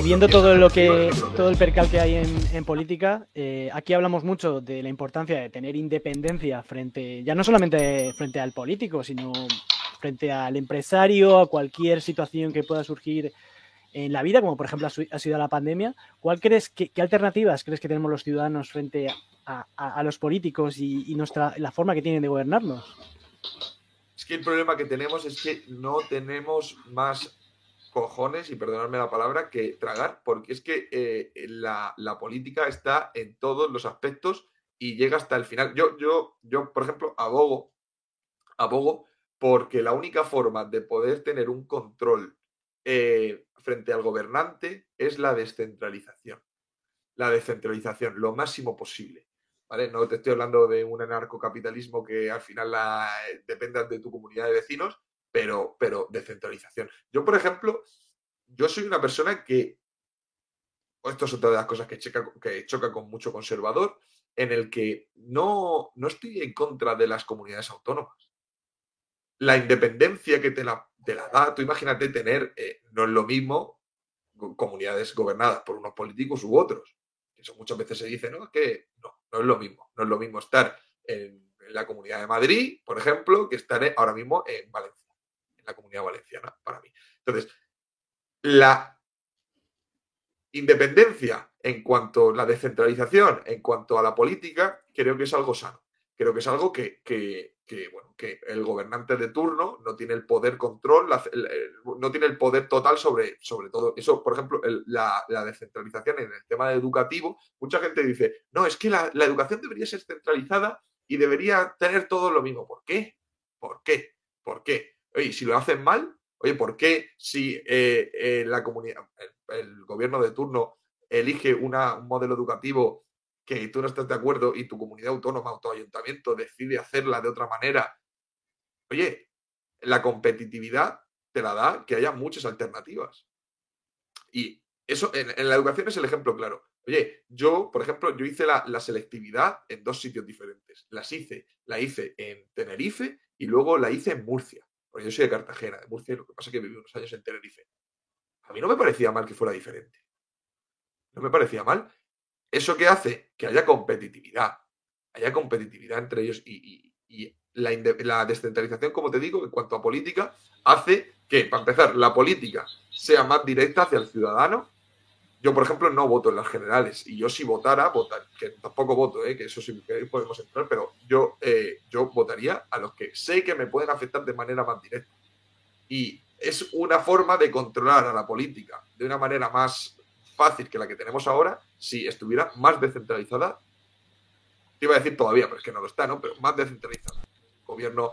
Y viendo todo lo que todo el percal que hay en, política, eh, aquí hablamos mucho de la importancia de tener independencia frente, ya no solamente frente al político, sino frente al empresario, a cualquier situación que pueda surgir en la vida, como por ejemplo ha sido la pandemia. ¿Cuál crees qué alternativas crees que tenemos los ciudadanos frente a, los políticos y, nuestra la forma que tienen de gobernarnos? Es que el problema que tenemos es que no tenemos más cojones, y perdonadme la palabra, que tragar, porque es que eh, la, política está en todos los aspectos y llega hasta el final. Yo, yo, yo, por ejemplo, abogo, abogo porque la única forma de poder tener un control eh, frente al gobernante es la descentralización. La descentralización, lo máximo posible. ¿Vale? No te estoy hablando de un anarcocapitalismo que al final la, eh, dependa de tu comunidad de vecinos, pero, pero descentralización. Yo, por ejemplo, yo soy una persona que, esto es otra de las cosas que, choca, que choca con mucho conservador, en el que no, no estoy en contra de las comunidades autónomas. La independencia que te la, da, tú imagínate tener, eh, no es lo mismo comunidades gobernadas por unos políticos u otros. Eso muchas veces se dice, ¿no? Que no, no es lo mismo. No es lo mismo estar en, en la comunidad de Madrid, por ejemplo, que estar ahora mismo en Valencia la comunidad valenciana, para mí. Entonces, la independencia en cuanto a la descentralización, en cuanto a la política, creo que es algo sano. Creo que es algo que, bueno, que el gobernante de turno no tiene el poder control, no tiene el poder total sobre, sobre todo. Eso, por ejemplo, la, descentralización en el tema educativo, mucha gente dice, no, es que la, la educación debería ser centralizada y debería tener todo lo mismo. ¿Por qué? ¿Por qué? ¿Por qué? Oye, si lo hacen mal, oye, ¿por qué si eh, eh, la comunidad, el, gobierno de turno elige un modelo educativo que tú no estás de acuerdo y tu comunidad autónoma, autoayuntamiento decide hacerla de otra manera? Oye, la competitividad te la da que haya muchas alternativas. Y eso en, la educación es el ejemplo claro. Oye, yo, por ejemplo, yo hice la, la, selectividad en dos sitios diferentes. Las hice, la hice en Tenerife y luego la hice en Murcia. Porque yo soy de Cartagena, de Murcia, lo que pasa es que viví unos años en Tenerife. A mí no me parecía mal que fuera diferente. No me parecía mal. Eso que hace que haya competitividad, haya competitividad entre ellos y, la, la, descentralización, como te digo, en cuanto a política, hace que, para empezar, la política sea más directa hacia el ciudadano yo, por ejemplo, no voto en las generales y yo si votara, votar, que tampoco voto, ¿eh? que eso sí que podemos entrar, pero yo, eh, yo votaría a los que sé que me pueden afectar de manera más directa. Y es una forma de controlar a la política de una manera más fácil que la que tenemos ahora si estuviera más descentralizada. Te iba a decir todavía, pero es que no lo está, ¿no? Pero más descentralizada. Gobierno,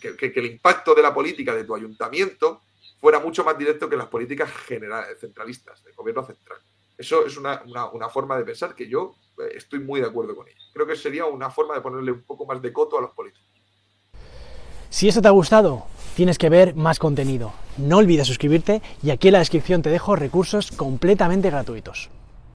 que, que, que el impacto de la política de tu ayuntamiento fuera mucho más directo que las políticas generales, centralistas, del gobierno central. Eso es una, forma de pensar que yo eh, estoy muy de acuerdo con ella. Creo que sería una forma de ponerle un poco más de coto a los políticos. Si esto te ha gustado, tienes que ver más contenido. No olvides suscribirte y aquí en la descripción te dejo recursos completamente gratuitos.